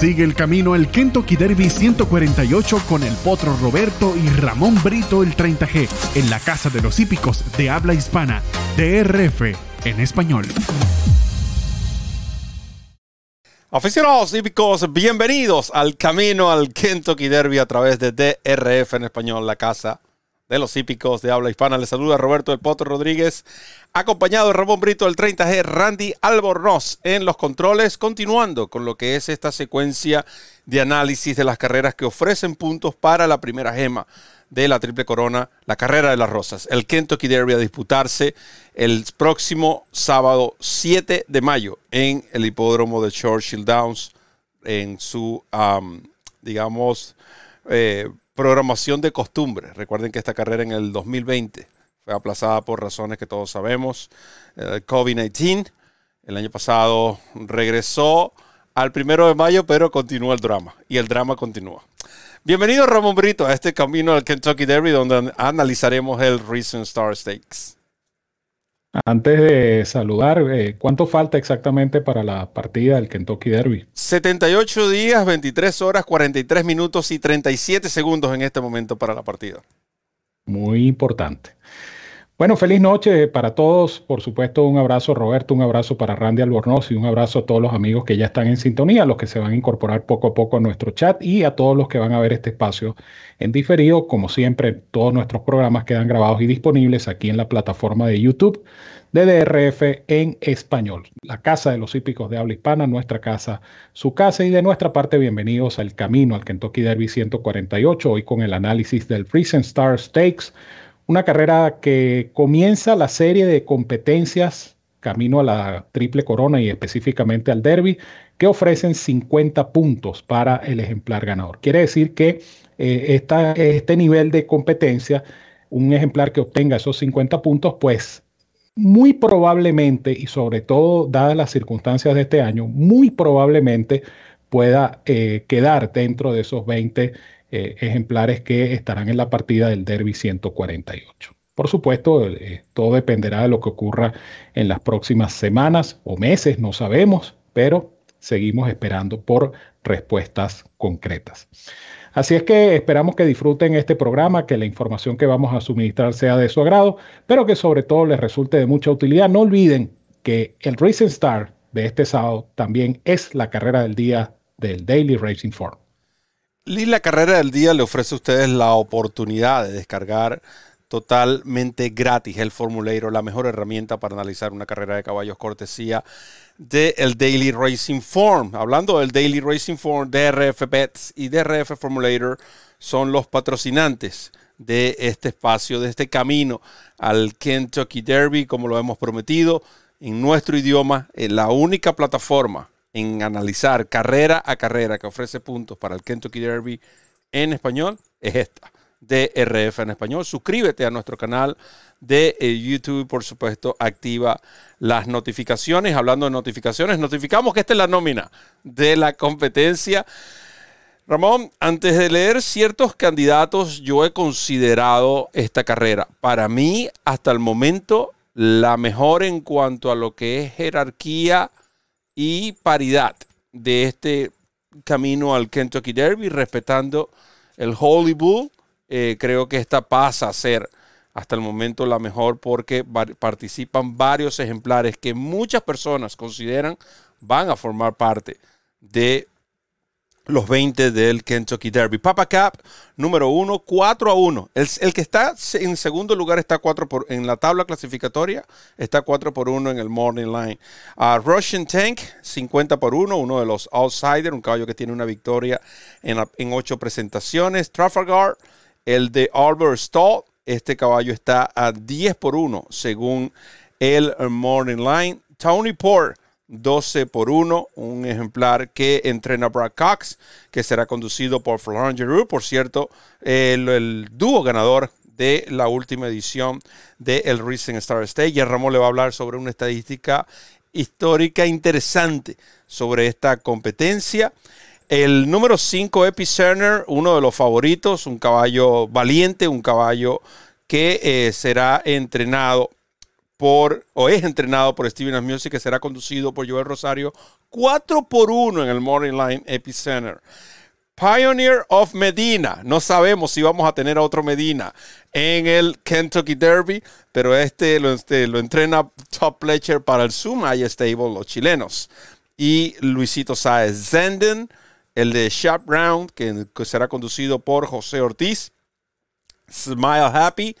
Sigue el camino al Kentucky Derby 148 con el Potro Roberto y Ramón Brito el 30G en la Casa de los Hípicos de habla hispana, DRF en español. Aficionados hípicos, bienvenidos al camino al Kentucky Derby a través de DRF en español, la Casa de los hípicos de habla hispana. Les saluda Roberto del Potro Rodríguez, acompañado de Ramón Brito del 30G, Randy Albornoz en los controles, continuando con lo que es esta secuencia de análisis de las carreras que ofrecen puntos para la primera gema de la Triple Corona, la carrera de las rosas, el Kentucky Derby a disputarse el próximo sábado 7 de mayo en el hipódromo de Churchill Downs, en su, digamos, eh, programación de costumbre. Recuerden que esta carrera en el 2020 fue aplazada por razones que todos sabemos. El COVID-19. El año pasado regresó al primero de mayo, pero continúa el drama. Y el drama continúa. Bienvenido Ramón Brito a este camino al Kentucky Derby donde analizaremos el Recent Star Stakes. Antes de saludar, eh, ¿cuánto falta exactamente para la partida del Kentucky Derby? 78 días, 23 horas, 43 minutos y 37 segundos en este momento para la partida. Muy importante. Bueno, feliz noche para todos. Por supuesto, un abrazo Roberto, un abrazo para Randy Albornoz y un abrazo a todos los amigos que ya están en sintonía, los que se van a incorporar poco a poco a nuestro chat y a todos los que van a ver este espacio en diferido. Como siempre, todos nuestros programas quedan grabados y disponibles aquí en la plataforma de YouTube de DRF en español. La casa de los hípicos de habla hispana, nuestra casa, su casa y de nuestra parte bienvenidos al camino al Kentucky Derby 148, hoy con el análisis del Recent Star Stakes una carrera que comienza la serie de competencias camino a la triple corona y específicamente al derby, que ofrecen 50 puntos para el ejemplar ganador. Quiere decir que eh, este nivel de competencia, un ejemplar que obtenga esos 50 puntos, pues muy probablemente, y sobre todo dadas las circunstancias de este año, muy probablemente pueda eh, quedar dentro de esos 20 eh, ejemplares que estarán en la partida del Derby 148. Por supuesto, eh, todo dependerá de lo que ocurra en las próximas semanas o meses, no sabemos, pero seguimos esperando por respuestas concretas. Así es que esperamos que disfruten este programa, que la información que vamos a suministrar sea de su agrado, pero que sobre todo les resulte de mucha utilidad. No olviden que el Racing Star de este sábado también es la carrera del día del Daily Racing Form. Y la carrera del día le ofrece a ustedes la oportunidad de descargar totalmente gratis el Formulator, la mejor herramienta para analizar una carrera de caballos cortesía del el Daily Racing Form. Hablando del Daily Racing Form, DRF Bets y DRF Formulator son los patrocinantes de este espacio, de este camino al Kentucky Derby, como lo hemos prometido, en nuestro idioma, en la única plataforma en analizar carrera a carrera que ofrece puntos para el Kentucky Derby en español es esta, DRF en español. Suscríbete a nuestro canal de eh, YouTube por supuesto activa las notificaciones. Hablando de notificaciones, notificamos que esta es la nómina de la competencia. Ramón, antes de leer ciertos candidatos, yo he considerado esta carrera. Para mí, hasta el momento, la mejor en cuanto a lo que es jerarquía y paridad de este camino al Kentucky Derby, respetando el Holy Bull. Eh, creo que esta pasa a ser hasta el momento la mejor porque participan varios ejemplares que muchas personas consideran van a formar parte de los 20 del Kentucky Derby. Papa Cap, número 1, 4 a 1. El, que está en segundo lugar está 4 por, en la tabla clasificatoria, está 4 por 1 en el Morning Line. Russian Tank, 50 por 1, uno de los outsiders, un caballo que tiene una victoria en, en 8 presentaciones. Trafalgar, el de Albert Stall, este caballo está a 10 por 1 según el Morning Line. Tony Port, 12 por 1, un ejemplar que entrena Brad Cox, que será conducido por Florent Giroux, por cierto, el, dúo ganador de la última edición del el Recent Star State. Y Ramón le va a hablar sobre una estadística histórica interesante sobre esta competencia. El número 5, Epicerner, uno de los favoritos, un caballo valiente, un caballo que eh, será entrenado por, o es entrenado por Steven Music, que será conducido por Joel Rosario 4 por 1 en el Morning Line Epicenter. Pioneer of Medina. No sabemos si vamos a tener a otro Medina en el Kentucky Derby, pero este lo, este, lo entrena Top Pletcher para el Sumaya Stable, los chilenos. Y Luisito Saez Zenden, el de Sharp Round, que, será conducido por José Ortiz. Smile Happy,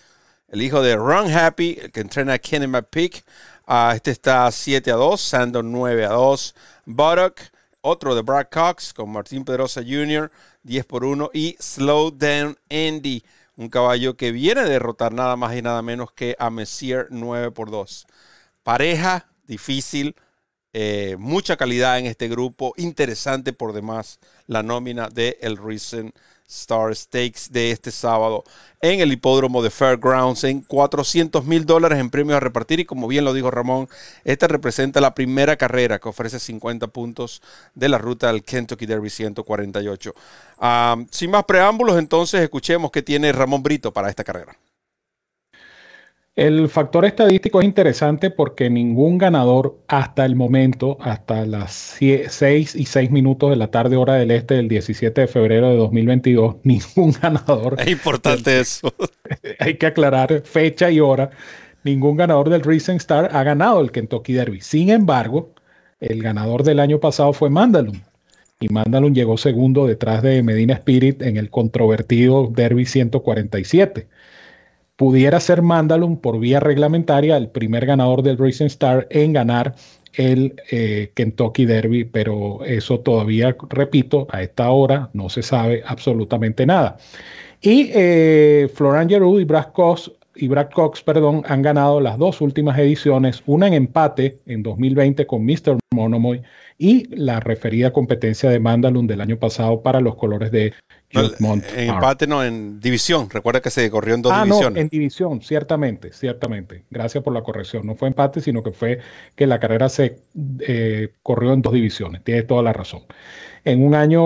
el hijo de Run Happy, el que entrena a Kenny McPeak. Uh, este está 7 a 2, Sandon 9 a 2, Buttock otro de Brad Cox con Martín Pedrosa Jr., 10 por 1. Y Slow Down Andy, un caballo que viene a derrotar nada más y nada menos que a Messier 9 por 2. Pareja difícil, eh, mucha calidad en este grupo, interesante por demás la nómina de El Recent Star Stakes de este sábado en el hipódromo de Fairgrounds en 400 mil dólares en premios a repartir y como bien lo dijo Ramón, esta representa la primera carrera que ofrece 50 puntos de la ruta del Kentucky Derby 148. Ah, sin más preámbulos, entonces escuchemos qué tiene Ramón Brito para esta carrera. El factor estadístico es interesante porque ningún ganador hasta el momento, hasta las 6 y 6 minutos de la tarde hora del este del 17 de febrero de 2022, ningún ganador. Es importante eso. Hay que aclarar fecha y hora. Ningún ganador del Recent Star ha ganado el Kentucky Derby. Sin embargo, el ganador del año pasado fue Mandalun. Y Mandalun llegó segundo detrás de Medina Spirit en el controvertido Derby 147 pudiera ser Mandalun por vía reglamentaria el primer ganador del Racing Star en ganar el eh, Kentucky Derby, pero eso todavía, repito, a esta hora no se sabe absolutamente nada. Y eh, Florian y Brad Cox, y Brad Cox perdón, han ganado las dos últimas ediciones, una en empate en 2020 con Mr. Monomoy y la referida competencia de Mandalun del año pasado para los colores de en empate no, en división. Recuerda que se corrió en dos ah, divisiones. No, en división, ciertamente, ciertamente. Gracias por la corrección. No fue empate, sino que fue que la carrera se eh, corrió en dos divisiones. Tienes toda la razón en un año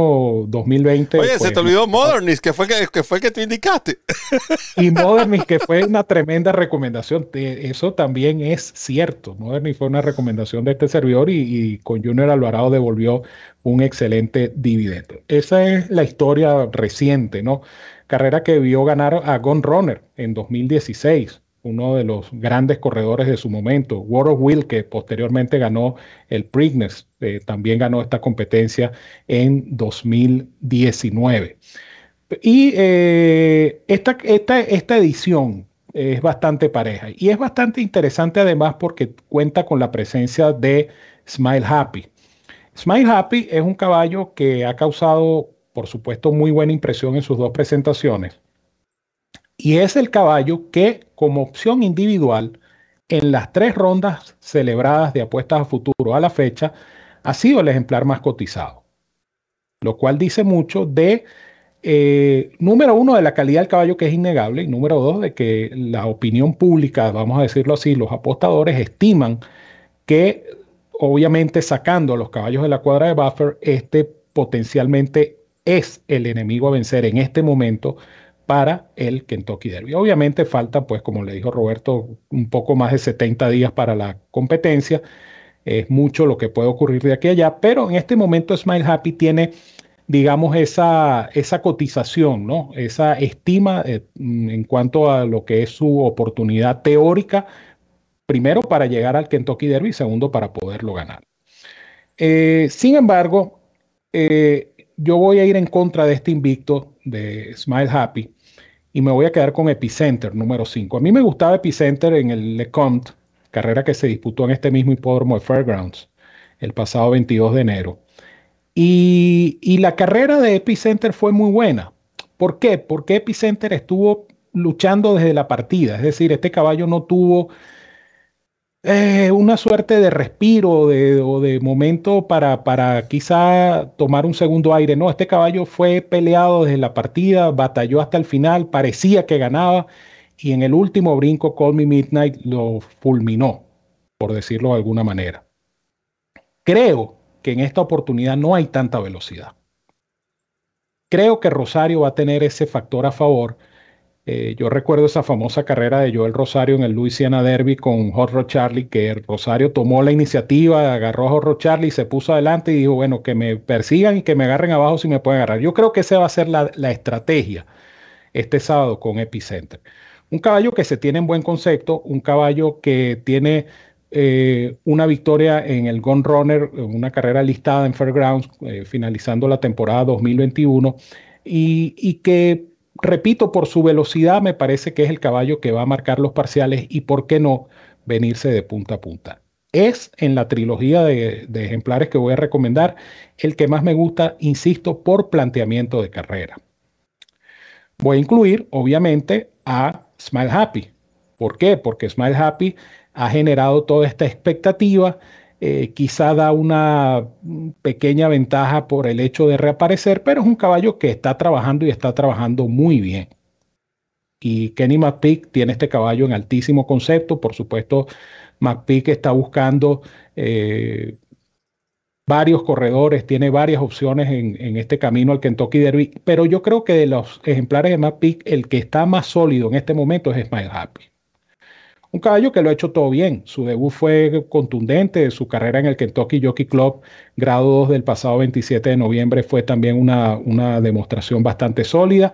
2020. Oye, se pues, te olvidó Modernist, que fue que, que fue que tú indicaste. Y Modernist, que fue una tremenda recomendación. Eso también es cierto. Modernist fue una recomendación de este servidor y, con Junior Alvarado devolvió un excelente dividendo. Esa es la historia reciente, ¿no? Carrera que vio ganar a Gun Runner en 2016 uno de los grandes corredores de su momento. Of Will, que posteriormente ganó el Preakness, eh, también ganó esta competencia en 2019. Y eh, esta, esta, esta edición es bastante pareja y es bastante interesante además porque cuenta con la presencia de Smile Happy. Smile Happy es un caballo que ha causado, por supuesto, muy buena impresión en sus dos presentaciones y es el caballo que como opción individual en las tres rondas celebradas de apuestas a futuro a la fecha ha sido el ejemplar más cotizado, lo cual dice mucho de, eh, número uno, de la calidad del caballo que es innegable y número dos, de que la opinión pública, vamos a decirlo así, los apostadores estiman que obviamente sacando a los caballos de la cuadra de Buffer, este potencialmente es el enemigo a vencer en este momento para el Kentucky Derby. Obviamente falta, pues como le dijo Roberto, un poco más de 70 días para la competencia. Es mucho lo que puede ocurrir de aquí a allá, pero en este momento Smile Happy tiene, digamos, esa, esa cotización, ¿no? Esa estima eh, en cuanto a lo que es su oportunidad teórica, primero para llegar al Kentucky Derby, segundo para poderlo ganar. Eh, sin embargo, eh, yo voy a ir en contra de este invicto de Smile Happy y me voy a quedar con Epicenter número 5. A mí me gustaba Epicenter en el LeCompte, carrera que se disputó en este mismo hipódromo de Fairgrounds el pasado 22 de enero. Y, y la carrera de Epicenter fue muy buena. ¿Por qué? Porque Epicenter estuvo luchando desde la partida, es decir, este caballo no tuvo eh, una suerte de respiro de, o de momento para, para quizá tomar un segundo aire. No, este caballo fue peleado desde la partida, batalló hasta el final, parecía que ganaba y en el último brinco Call Me Midnight lo fulminó, por decirlo de alguna manera. Creo que en esta oportunidad no hay tanta velocidad. Creo que Rosario va a tener ese factor a favor Eh, yo recuerdo esa famosa carrera de Joel Rosario en el Louisiana Derby con Hot Charlie, que Rosario tomó la iniciativa, agarró a Hot Rod Charlie, se puso adelante y dijo, bueno, que me persigan y que me agarren abajo si me pueden agarrar. Yo creo que esa va a ser la, estrategia este sábado con Epicenter. Un caballo que se tiene en buen concepto, un caballo que tiene eh, una victoria en el Gun Runner, una carrera listada en Fairgrounds, eh, finalizando la temporada 2021, y, y que repito, por su velocidad me parece que es el caballo que va a marcar los parciales y por qué no venirse de punta a punta. Es en la trilogía de, ejemplares que voy a recomendar el que más me gusta, insisto, por planteamiento de carrera. Voy a incluir, obviamente, a Smile Happy. ¿Por qué? Porque Smile Happy ha generado toda esta expectativa eh, quizá da una pequeña ventaja por el hecho de reaparecer, pero es un caballo que está trabajando y está trabajando muy bien. Y Kenny McPeak tiene este caballo en altísimo concepto. Por supuesto, McPeak está buscando eh, varios corredores, tiene varias opciones en, este camino al Kentucky Derby, pero yo creo que de los ejemplares de McPeak, el que está más sólido en este momento es Smile Happy. Un caballo que lo ha hecho todo bien. Su debut fue contundente. Su carrera en el Kentucky Jockey Club, grado 2 del pasado 27 de noviembre, fue también una, una demostración bastante sólida.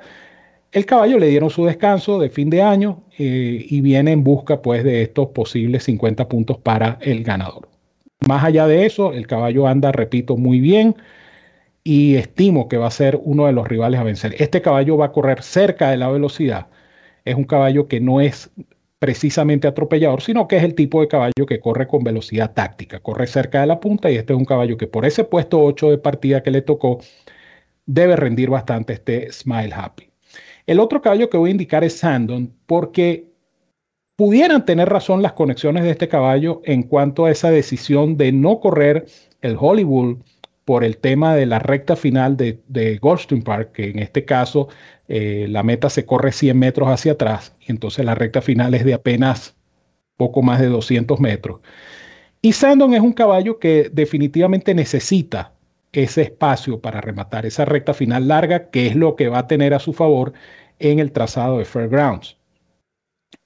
El caballo le dieron su descanso de fin de año eh, y viene en busca pues, de estos posibles 50 puntos para el ganador. Más allá de eso, el caballo anda, repito, muy bien y estimo que va a ser uno de los rivales a vencer. Este caballo va a correr cerca de la velocidad. Es un caballo que no es precisamente atropellador, sino que es el tipo de caballo que corre con velocidad táctica, corre cerca de la punta y este es un caballo que por ese puesto 8 de partida que le tocó debe rendir bastante este Smile Happy. El otro caballo que voy a indicar es Sandon porque pudieran tener razón las conexiones de este caballo en cuanto a esa decisión de no correr el Hollywood por el tema de la recta final de, de Goldstein Park, que en este caso eh, la meta se corre 100 metros hacia atrás y entonces la recta final es de apenas poco más de 200 metros. Y Sandon es un caballo que definitivamente necesita ese espacio para rematar esa recta final larga, que es lo que va a tener a su favor en el trazado de Fairgrounds.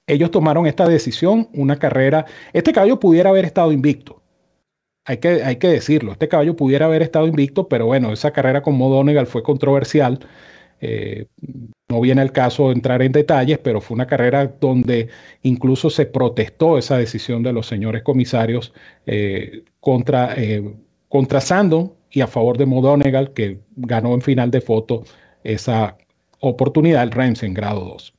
Ellos tomaron esta decisión, una carrera. Este caballo pudiera haber estado invicto. Hay que, hay que decirlo. Este caballo pudiera haber estado invicto, pero bueno, esa carrera con Modonegal fue controversial eh, no viene el caso entrar en detalles, pero fue una carrera donde incluso se protestó esa decisión de los señores comisarios eh, contra, eh, contra Sandon y a favor de Modonegal, que ganó en final de foto esa oportunidad, el Reims en grado 2.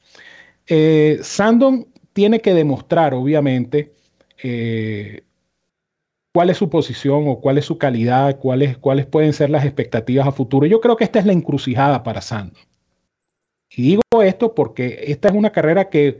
Sandon tiene que demostrar, obviamente, cuál es su posición o cuál es su calidad, cuáles, cuáles pueden ser las expectativas a futuro. Yo creo que esta es la encrucijada para Sando. Y digo esto porque esta es una carrera que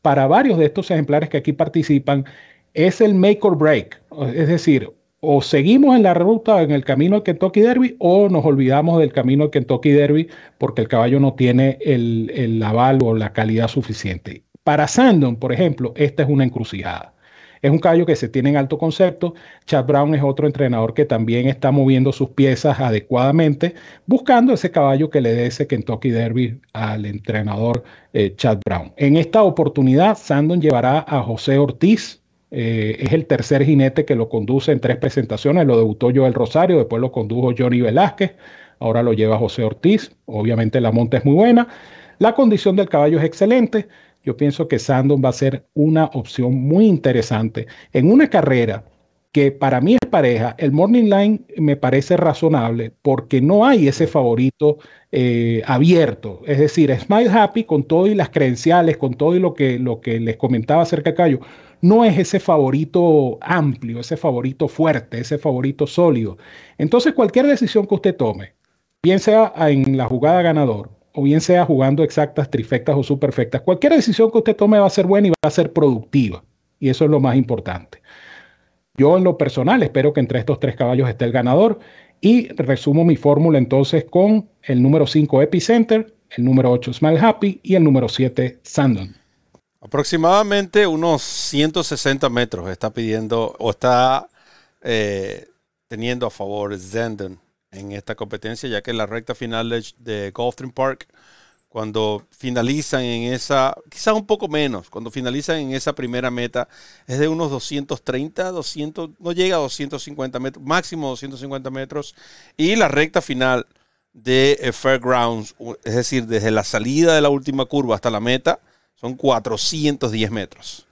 para varios de estos ejemplares que aquí participan es el make or break. Es decir, o seguimos en la ruta, en el camino al Kentucky Derby, o nos olvidamos del camino al Kentucky Derby porque el caballo no tiene el, el aval o la calidad suficiente. Para Sandon, por ejemplo, esta es una encrucijada. Es un caballo que se tiene en alto concepto. Chad Brown es otro entrenador que también está moviendo sus piezas adecuadamente, buscando ese caballo que le dé ese Kentucky Derby al entrenador eh, Chad Brown. En esta oportunidad, Sandon llevará a José Ortiz. Eh, es el tercer jinete que lo conduce en tres presentaciones. Lo debutó Joel Rosario, después lo condujo Johnny Velázquez, ahora lo lleva José Ortiz. Obviamente la monta es muy buena. La condición del caballo es excelente yo pienso que Sandon va a ser una opción muy interesante en una carrera que para mí es pareja. El Morning Line me parece razonable porque no hay ese favorito eh, abierto. Es decir, Smile Happy con todo y las credenciales, con todo y lo que, lo que les comentaba acerca de Cayo, no es ese favorito amplio, ese favorito fuerte, ese favorito sólido. Entonces, cualquier decisión que usted tome, bien sea en la jugada ganador o bien sea jugando exactas, trifectas o superfectas, cualquier decisión que usted tome va a ser buena y va a ser productiva. Y eso es lo más importante. Yo en lo personal espero que entre estos tres caballos esté el ganador y resumo mi fórmula entonces con el número 5 Epicenter, el número 8 Smile Happy y el número 7 Sandon. Aproximadamente unos 160 metros está pidiendo o está eh, teniendo a favor Sandon en esta competencia, ya que la recta final de, de Gulfstream Park cuando finalizan en esa, quizás un poco menos, cuando finalizan en esa primera meta, es de unos 230, 200, no llega a 250 metros, máximo 250 metros, y la recta final de eh, Fairgrounds, es decir, desde la salida de la última curva hasta la meta, son 410 metros.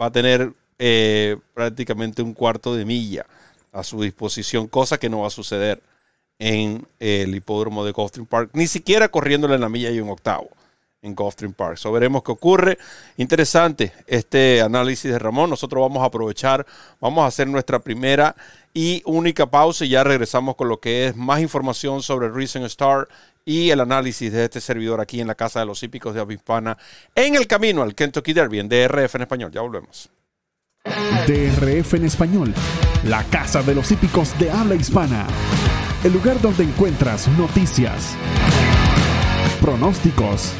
Va a tener eh, prácticamente un cuarto de milla a su disposición, cosa que no va a suceder en el hipódromo de Gulfstream Park, ni siquiera corriéndole en la milla y un octavo en Gulfstream Park. So, veremos qué ocurre. Interesante este análisis de Ramón. Nosotros vamos a aprovechar, vamos a hacer nuestra primera y única pausa y ya regresamos con lo que es más información sobre Recent Star y el análisis de este servidor aquí en la Casa de los Hípicos de Avispana en el camino al Kentucky Derby en DRF en español. Ya volvemos. DRF en español, la Casa de los Hípicos de habla hispana el lugar donde encuentras noticias, pronósticos,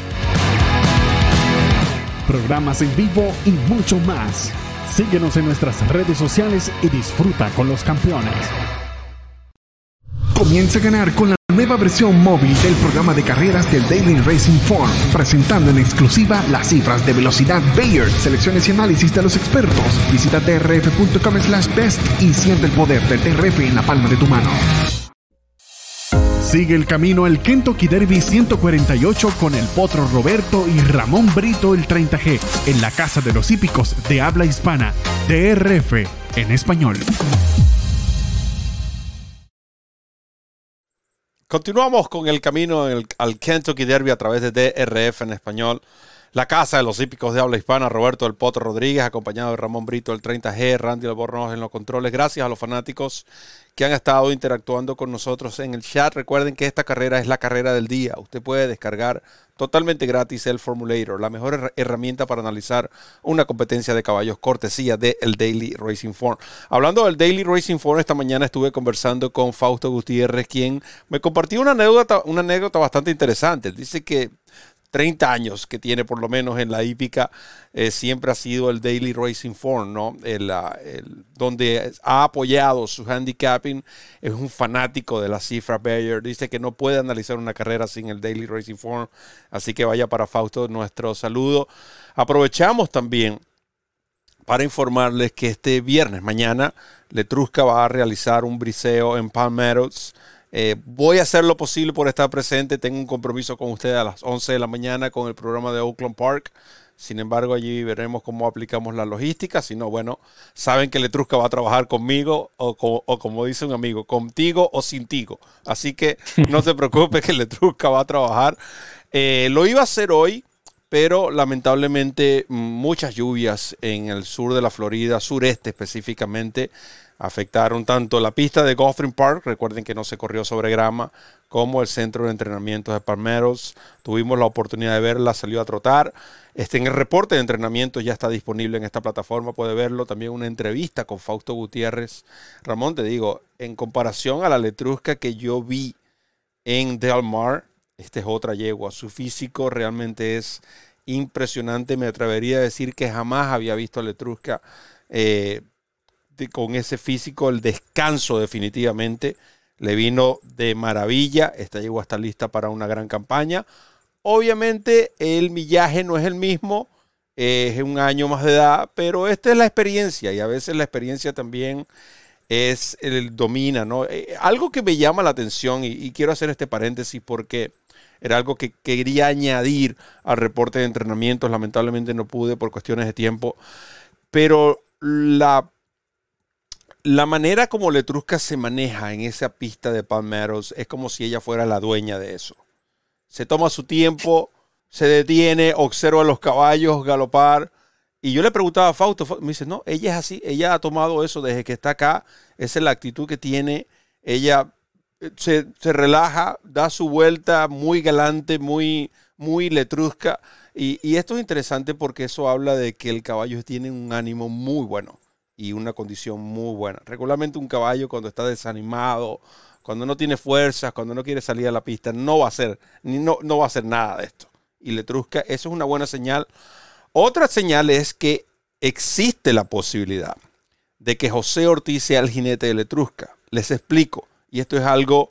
programas en vivo y mucho más. Síguenos en nuestras redes sociales y disfruta con los campeones. Comienza a ganar con la nueva versión móvil del programa de carreras del Daily Racing Form, presentando en exclusiva las cifras de velocidad Bayard, selecciones y análisis de los expertos. Visita trf.com slash best y siente el poder del TRF en la palma de tu mano. Sigue el camino al Kentucky Derby 148 con el Potro Roberto y Ramón Brito el 30G en la Casa de los Hípicos de habla hispana, DRF en español. Continuamos con el camino al Kentucky Derby a través de DRF en español. La Casa de los Hípicos de habla hispana, Roberto del Potro Rodríguez, acompañado de Ramón Brito el 30G, Randy Albornoz en los controles. Gracias a los fanáticos que han estado interactuando con nosotros en el chat. Recuerden que esta carrera es la carrera del día. Usted puede descargar totalmente gratis el Formulator, la mejor herramienta para analizar una competencia de caballos cortesía del el Daily Racing Form. Hablando del Daily Racing Form, esta mañana estuve conversando con Fausto Gutiérrez, quien me compartió una anécdota, una anécdota bastante interesante. Dice que 30 años que tiene por lo menos en la hípica, eh, siempre ha sido el Daily Racing Form, ¿no? El, donde ha apoyado su handicapping, es un fanático de la cifra Bayer, dice que no puede analizar una carrera sin el Daily Racing Form, así que vaya para Fausto nuestro saludo. Aprovechamos también para informarles que este viernes, mañana, Letrusca va a realizar un briseo en Palm Meadows eh, voy a hacer lo posible por estar presente. Tengo un compromiso con ustedes a las 11 de la mañana con el programa de Oakland Park. Sin embargo, allí veremos cómo aplicamos la logística. Si no, bueno, saben que Letrusca va a trabajar conmigo o, como dice un amigo, contigo o sin tigo. Así que no se preocupe que Letrusca va a trabajar. Eh, lo iba a hacer hoy, pero lamentablemente muchas lluvias en el sur de la Florida, sureste específicamente, afectaron tanto la pista de Gotham Park, recuerden que no se corrió sobre grama, como el centro de entrenamiento de Palmeros. Tuvimos la oportunidad de verla, salió a trotar. Este, en el reporte de entrenamiento ya está disponible en esta plataforma, puede verlo. También una entrevista con Fausto Gutiérrez. Ramón, te digo, en comparación a la letrusca que yo vi en Del Mar, este es otra yegua. Su físico realmente es impresionante. Me atrevería a decir que jamás había visto a letrusca. Eh, con ese físico, el descanso definitivamente le vino de maravilla. Esta llegó hasta lista para una gran campaña. Obviamente el millaje no es el mismo, es un año más de edad, pero esta es la experiencia y a veces la experiencia también es el domina, ¿no? Eh, algo que me llama la atención y, quiero hacer este paréntesis porque era algo que quería añadir al reporte de entrenamientos, lamentablemente no pude por cuestiones de tiempo, pero la la manera como Letrusca se maneja en esa pista de Palmeros es como si ella fuera la dueña de eso. Se toma su tiempo, se detiene, observa a los caballos galopar. Y yo le preguntaba a Fausto, me dice, no, ella es así, ella ha tomado eso desde que está acá, esa es la actitud que tiene, ella eh, se, relaja, da su vuelta muy galante, muy, muy letrusca. Y, esto es interesante porque eso habla de que el caballo tiene un ánimo muy bueno y una condición muy buena. Regularmente un caballo cuando está desanimado, cuando no tiene fuerzas, cuando no quiere salir a la pista, no va a hacer, no, no va a hacer nada de esto. Y Letrusca, eso es una buena señal. Otra señal es que existe la posibilidad de que José Ortiz sea el jinete de Letrusca. Les explico. Y esto es algo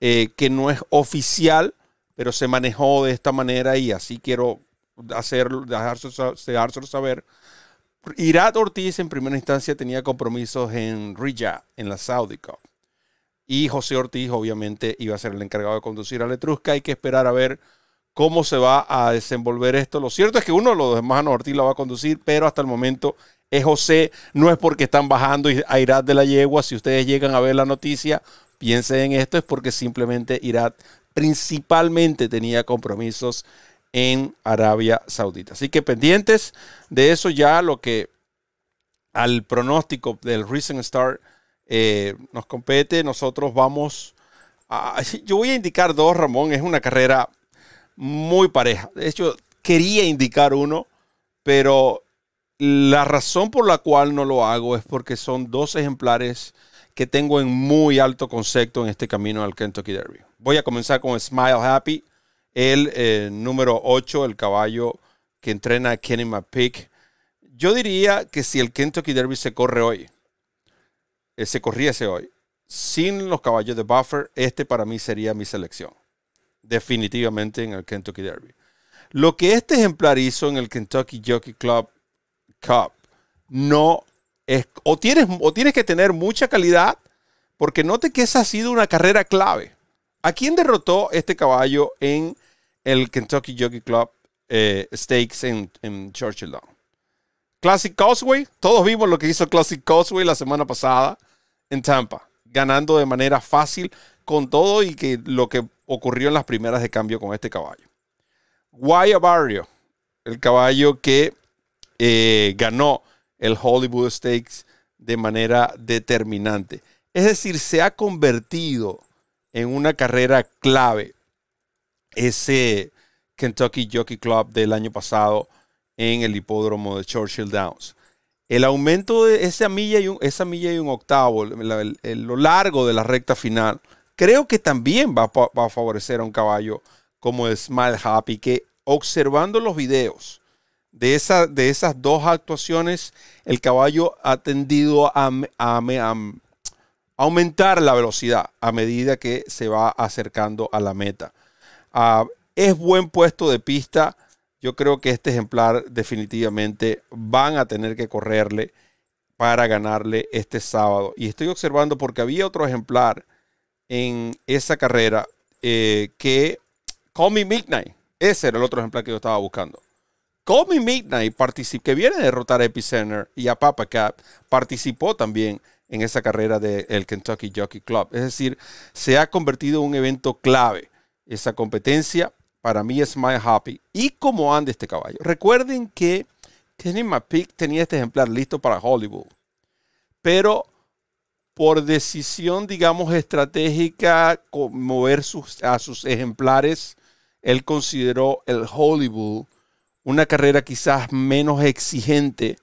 eh, que no es oficial, pero se manejó de esta manera y así quiero hacerlo, dejárselo saber. Irat Ortiz en primera instancia tenía compromisos en Riyadh, en la Saudi Cup. Y José Ortiz obviamente iba a ser el encargado de conducir a Letrusca. Hay que esperar a ver cómo se va a desenvolver esto. Lo cierto es que uno de los demás Ortiz la va a conducir, pero hasta el momento es José. No es porque están bajando a Irat de la yegua. Si ustedes llegan a ver la noticia, piensen en esto, es porque simplemente Irat principalmente tenía compromisos en Arabia Saudita. Así que pendientes de eso ya lo que al pronóstico del Recent Star eh, nos compete. Nosotros vamos yo voy a indicar dos, Ramón, es una carrera muy pareja. De hecho, quería indicar uno, pero la razón por la cual no lo hago es porque son dos ejemplares que tengo en muy alto concepto en este camino al Kentucky Derby. Voy a comenzar con Smile Happy el eh, número 8, el caballo que entrena a Kenny McPeak. Yo diría que si el Kentucky Derby se corre hoy, eh, se corriese hoy, sin los caballos de Buffer, este para mí sería mi selección. Definitivamente en el Kentucky Derby. Lo que este ejemplar hizo en el Kentucky Jockey Club Cup no es, o tienes, o tienes que tener mucha calidad, porque note que esa ha sido una carrera clave. ¿A quién derrotó este caballo en el Kentucky Jockey Club eh, Stakes en, Churchill Down. Classic Causeway, todos vimos lo que hizo Classic Causeway la semana pasada en Tampa, ganando de manera fácil con todo y que lo que ocurrió en las primeras de cambio con este caballo. Guaya Barrio, el caballo que eh, ganó el Hollywood Stakes de manera determinante. Es decir, se ha convertido en una carrera clave ese Kentucky Jockey Club del año pasado en el hipódromo de Churchill Downs. El aumento de esa milla y un, esa milla y un octavo, lo largo de la recta final, creo que también va, a favorecer a un caballo como Smile Happy, que observando los videos de, de esas dos actuaciones, el caballo ha tendido a aumentar la velocidad a medida que se va acercando a la meta. Ah, es buen puesto de pista. Yo creo que este ejemplar definitivamente van a tener que correrle para ganarle este sábado. Y estoy observando porque había otro ejemplar en esa carrera eh, que Call Me Midnight. Ese era el otro ejemplar que yo estaba buscando. Call Me Midnight, que viene a derrotar a Epicenter y a Papa Cap, participó también en esa carrera del Kentucky Jockey Club. Es decir, se ha convertido en un evento clave esa competencia. Para mí es My Happy. ¿Y cómo anda este caballo? Recuerden que Kenny McPeak tenía este ejemplar listo para Hollywood. Pero por decisión, digamos, estratégica, mover sus, a sus ejemplares, él consideró el Hollywood una carrera quizás menos exigente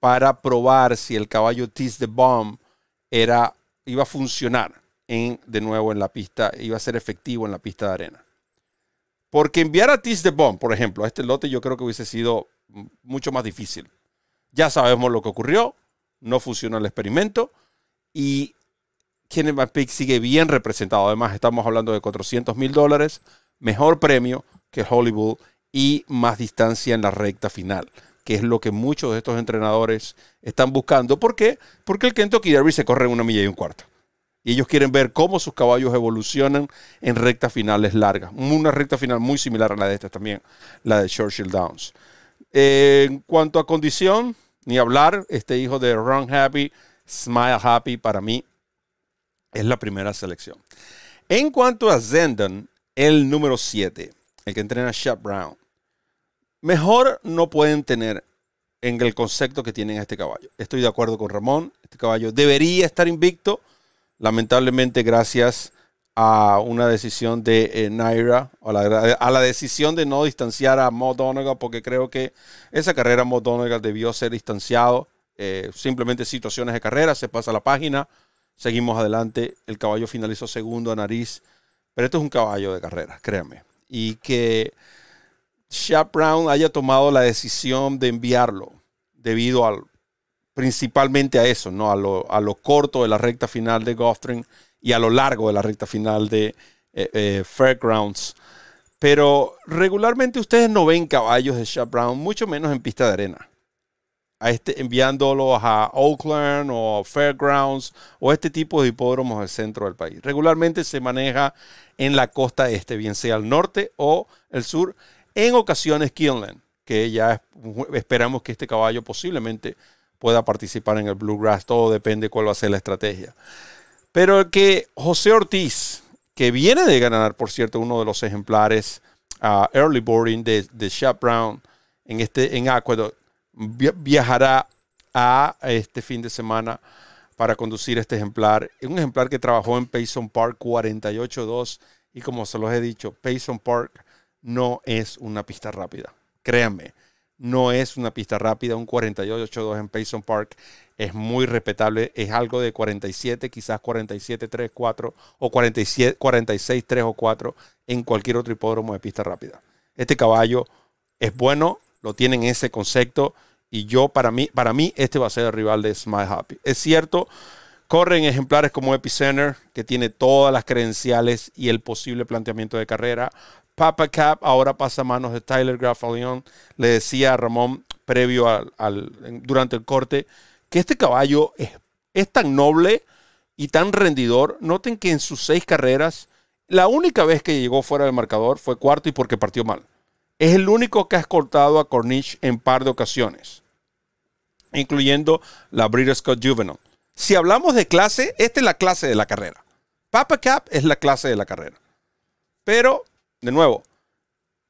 para probar si el caballo Tease the Bomb era, iba a funcionar de nuevo en la pista, iba a ser efectivo en la pista de arena. Porque enviar a Tis de Bomb, por ejemplo, a este lote yo creo que hubiese sido mucho más difícil. Ya sabemos lo que ocurrió, no funcionó el experimento y Kenneth McPeak sigue bien representado. Además, estamos hablando de 400 mil dólares, mejor premio que Hollywood y más distancia en la recta final, que es lo que muchos de estos entrenadores están buscando. ¿Por qué? Porque el Kentucky Derby se corre una milla y un cuarto y ellos quieren ver cómo sus caballos evolucionan en rectas finales largas. Una recta final muy similar a la de esta también, la de Churchill Downs. en cuanto a condición, ni hablar, este hijo de Run Happy, Smile Happy, para mí es la primera selección. En cuanto a Zendon, el número 7, el que entrena a Shep Brown, mejor no pueden tener en el concepto que tienen a este caballo. Estoy de acuerdo con Ramón, este caballo debería estar invicto lamentablemente gracias a una decisión de eh, Naira, a la, decisión de no distanciar a Mo Donegal, porque creo que esa carrera Mo Donegal debió ser distanciado. Eh, simplemente situaciones de carrera, se pasa la página, seguimos adelante. El caballo finalizó segundo a nariz, pero esto es un caballo de carrera, créanme. Y que Shap Brown haya tomado la decisión de enviarlo debido al principalmente a eso, ¿no? A lo, a lo corto de la recta final de Gotham y a lo largo de la recta final de eh, eh, Fairgrounds. Pero regularmente ustedes no ven caballos de Shop Brown, mucho menos en pista de arena. A este, enviándolos a Oakland o Fairgrounds o este tipo de hipódromos del centro del país. Regularmente se maneja en la costa este, bien sea el norte o el sur, en ocasiones Keeneland, que ya esperamos que este caballo posiblemente pueda participar en el Bluegrass. Todo depende cuál va a ser la estrategia. Pero que José Ortiz, que viene de ganar, por cierto, uno de los ejemplares a early boarding de, de Shop Brown en, este, en Aqueduct, viajará a este fin de semana para conducir este ejemplar. Un ejemplar que trabajó en Payson Park 48-2 y como se los he dicho, Payson Park no es una pista rápida. Créanme, no es una pista rápida. Un 48-2 en Payson Park es muy respetable. Es algo de 47, quizás 47-3, 4 o 47, 46, 3 o 4 en cualquier otro hipódromo de pista rápida. Este caballo es bueno, lo tienen ese concepto y yo para mí, para mí este va a ser el rival de Smile Happy. Es cierto, corren ejemplares como Epicenter, que tiene todas las credenciales y el posible planteamiento de carrera. Papa Cap ahora pasa a manos de Tyler Graffalion. Le decía a Ramón previo al, durante el corte que este caballo es, es tan noble y tan rendidor. Noten que en sus seis carreras, la única vez que llegó fuera del marcador fue cuarto y porque partió mal. Es el único que ha escoltado a Cornish en par de ocasiones, incluyendo la Breeders' Scott Juvenile. Si hablamos de clase, esta es la clase de la carrera. Papa Cap es la clase de la carrera. Pero, de nuevo,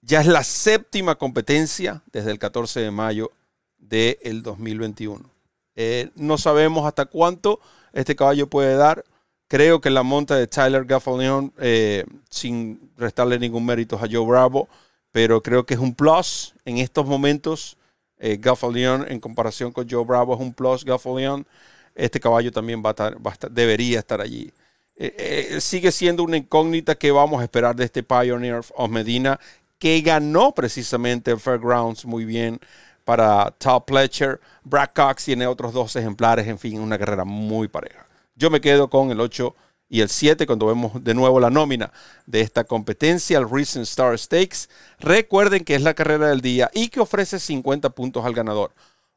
ya es la séptima competencia desde el 14 de mayo del 2021. Eh, no sabemos hasta cuánto este caballo puede dar. Creo que la monta de Tyler Gaffalion, eh, sin restarle ningún mérito a Joe Bravo, pero creo que es un plus en estos momentos. Eh, en comparación con Joe Bravo es un plus. Gaffalion, este caballo también va a estar, debería estar allí. Eh, eh, sigue siendo una incógnita que vamos a esperar de este Pioneer of Medina, que ganó precisamente Fairgrounds muy bien para Top Pletcher. Brad Cox tiene otros dos ejemplares, en fin, una carrera muy pareja. Yo me quedo con el 8 y el 7 cuando vemos de nuevo la nómina de esta competencia, el Recent Star Stakes. Recuerden que es la carrera del día y que ofrece 50 puntos al ganador.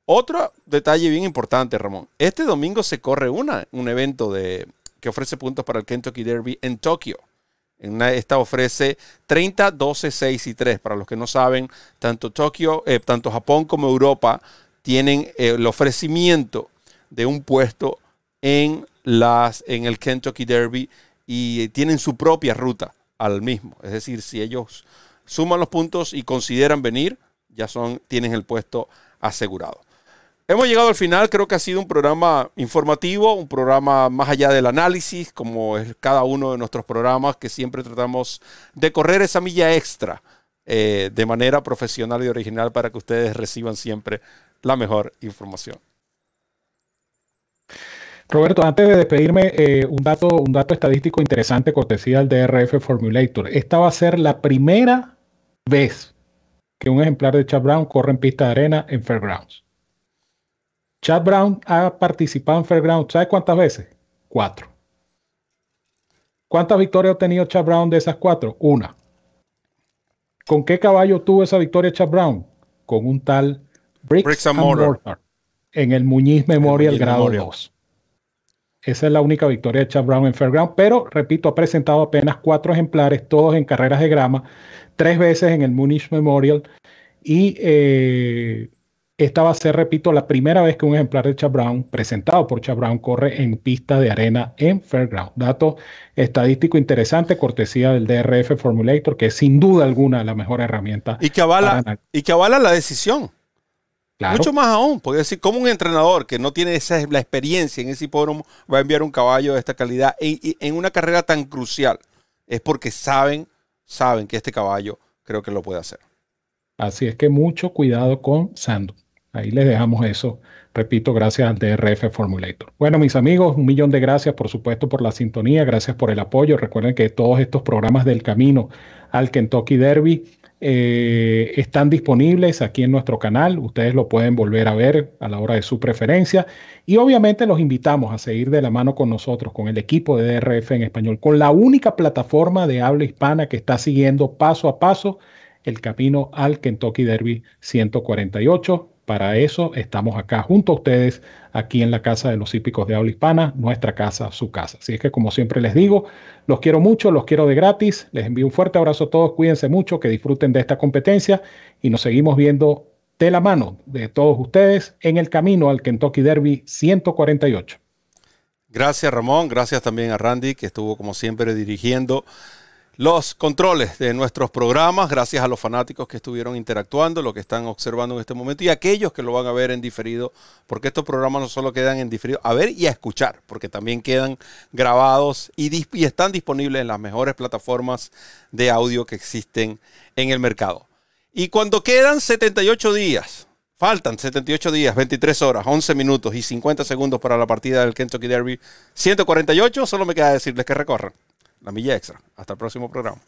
Otro detalle bien importante, Ramón. Este domingo se corre una, un evento de, que ofrece puntos para el Kentucky Derby en Tokio. Esta ofrece 30, 12, 6 y 3. Para los que no saben, tanto Tokio, eh, tanto Japón como Europa tienen eh, el ofrecimiento de un puesto en las, en el Kentucky Derby y tienen su propia ruta al mismo. Es decir, si ellos suman los puntos y consideran venir, ya son, tienen el puesto asegurado. Hemos llegado al final, creo que ha sido un programa informativo, un programa más allá del análisis, como es cada uno de nuestros programas, que siempre tratamos de correr esa milla extra eh, de manera profesional y original para que ustedes reciban siempre la mejor información. Roberto, antes de despedirme, eh, un, dato, un dato estadístico interesante, cortesía del DRF Formulator. Esta va a ser la primera vez que un ejemplar de Chad Brown corre en pista de arena en Fairgrounds. Chad Brown ha participado en Fairgrounds, ¿sabes cuántas veces? Cuatro. ¿Cuántas victorias ha tenido Chad Brown de esas cuatro? Una. ¿Con qué caballo tuvo esa victoria Chad Brown? Con un tal Bricks, and Mortar. en el Muñiz Memorial grado 2. Esa es la única victoria de Chad Brown en Fairground, pero repito, ha presentado apenas cuatro ejemplares, todos en carreras de grama, tres veces en el Munich Memorial y eh, esta va a ser, repito, la primera vez que un ejemplar de Chad Brown, presentado por Chad Brown, corre en pista de arena en Fairground. Dato estadístico interesante, cortesía del DRF Formulator, que es sin duda alguna la mejor herramienta. Y que avala, y que avala la decisión. Mucho más aún, porque decir, como un entrenador que no tiene esa, la experiencia en ese hipódromo va a enviar un caballo de esta calidad en, una carrera tan crucial, es porque saben, saben que este caballo creo que lo puede hacer. Así es que mucho cuidado con Sandu. Ahí les dejamos eso. Repito, gracias al DRF Formulator. Bueno, mis amigos, un millón de gracias, por supuesto, por la sintonía. Gracias por el apoyo. Recuerden que todos estos programas del camino al Kentucky Derby eh, están disponibles aquí en nuestro canal. Ustedes lo pueden volver a ver a la hora de su preferencia. Y obviamente los invitamos a seguir de la mano con nosotros, con el equipo de DRF en español, con la única plataforma de habla hispana que está siguiendo paso a paso el camino al Kentucky Derby 148. Para eso estamos acá junto a ustedes, aquí en la Casa de los Hípicos de Habla Hispana, nuestra casa, su casa. Así es que, como siempre les digo, los quiero mucho, los quiero de gratis. Les envío un fuerte abrazo a todos, cuídense mucho, que disfruten de esta competencia y nos seguimos viendo de la mano de todos ustedes en el camino al Kentucky Derby 148. Gracias Ramón, gracias también a Randy que estuvo como siempre dirigiendo los controles de nuestros programas, gracias a los fanáticos que estuvieron interactuando, lo que están observando en este momento y aquellos que lo van a ver en diferido, porque estos programas no solo quedan en diferido, a ver y a escuchar, porque también quedan grabados y, y están disponibles en las mejores plataformas de audio que existen en el mercado. Y cuando quedan 78 días, faltan 78 días, 23 horas, 11 minutos y 50 segundos para la partida del Kentucky Derby 148, solo me queda decirles que recorran la milla extra. Hasta el próximo programa.